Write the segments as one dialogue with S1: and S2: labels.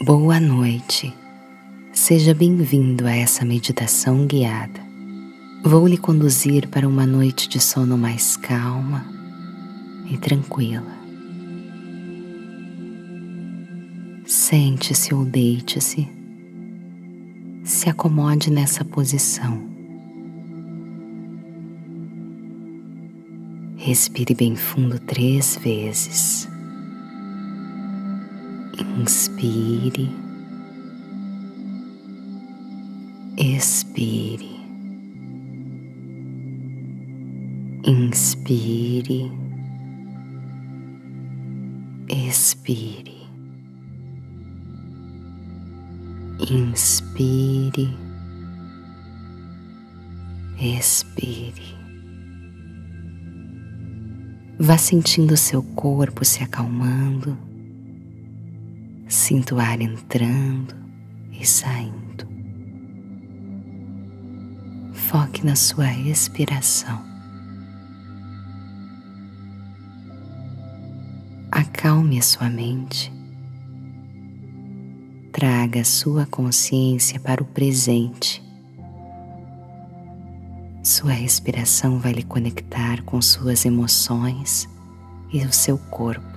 S1: Boa noite. Seja bem-vindo a essa meditação guiada. Vou lhe conduzir para uma noite de sono mais calma e tranquila. Sente-se ou deite-se. Se acomode nessa posição. Respire bem fundo três vezes. Inspire, expire, inspire, expire, inspire, expire. Vá sentindo seu corpo se acalmando Sinto o ar entrando e saindo. Foque na sua respiração. Acalme a sua mente. Traga a sua consciência para o presente. Sua respiração vai lhe conectar com suas emoções e o seu corpo.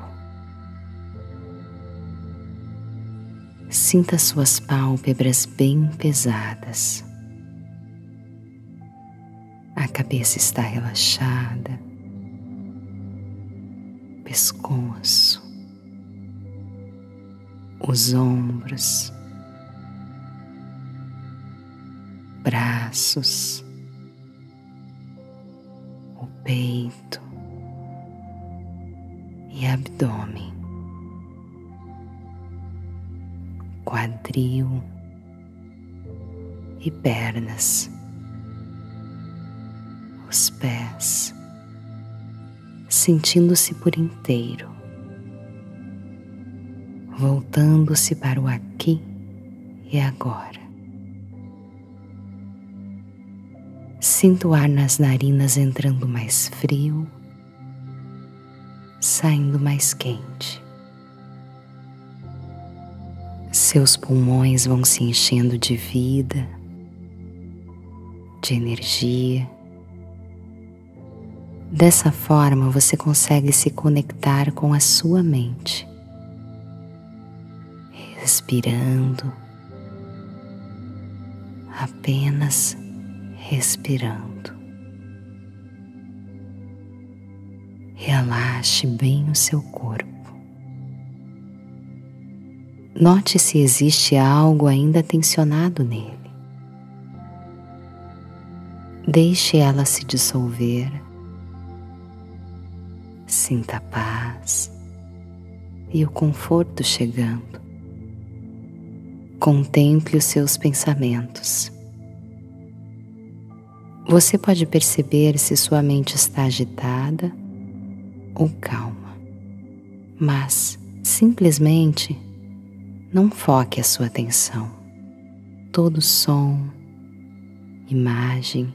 S1: Sinta suas pálpebras bem pesadas. A cabeça está relaxada, pescoço, os ombros, braços, o peito. E abdômen. Quadril e pernas, os pés, sentindo-se por inteiro, voltando-se para o aqui e agora. Sinto o ar nas narinas entrando mais frio, saindo mais quente. Seus pulmões vão se enchendo de vida, de energia. Dessa forma você consegue se conectar com a sua mente, respirando, apenas respirando. Relaxe bem o seu corpo. Note se existe algo ainda tensionado nele. Deixe ela se dissolver. Sinta a paz e o conforto chegando. Contemple os seus pensamentos. Você pode perceber se sua mente está agitada ou calma, mas simplesmente não foque a sua atenção. Todo som, imagem,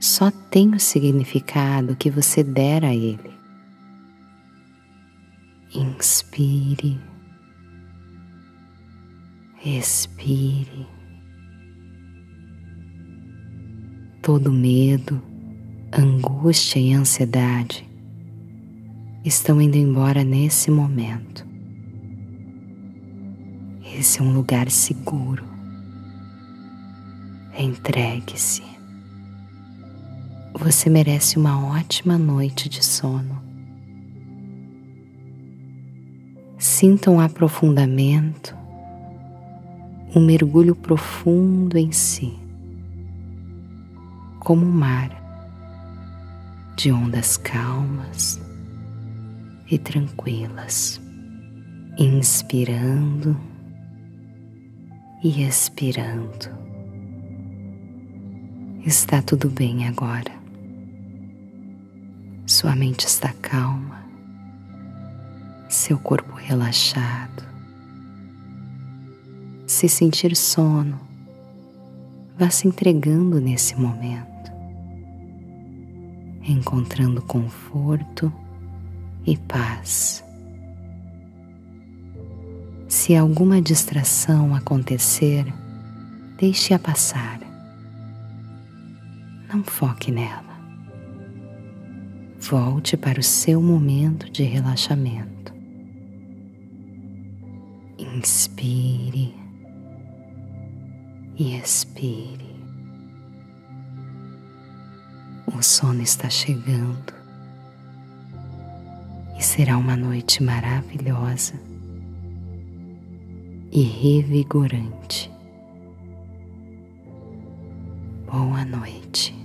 S1: só tem o significado que você der a ele. Inspire, expire. Todo medo, angústia e ansiedade estão indo embora nesse momento. Esse é um lugar seguro. Entregue-se. Você merece uma ótima noite de sono. Sinta um aprofundamento, um mergulho profundo em si, como um mar de ondas calmas e tranquilas, inspirando e expirando. Está tudo bem agora. Sua mente está calma, seu corpo relaxado. Se sentir sono, vá se entregando nesse momento, encontrando conforto e paz. Se alguma distração acontecer, deixe-a passar. Não foque nela. Volte para o seu momento de relaxamento. Inspire e expire. O sono está chegando e será uma noite maravilhosa e revigorante. Boa noite.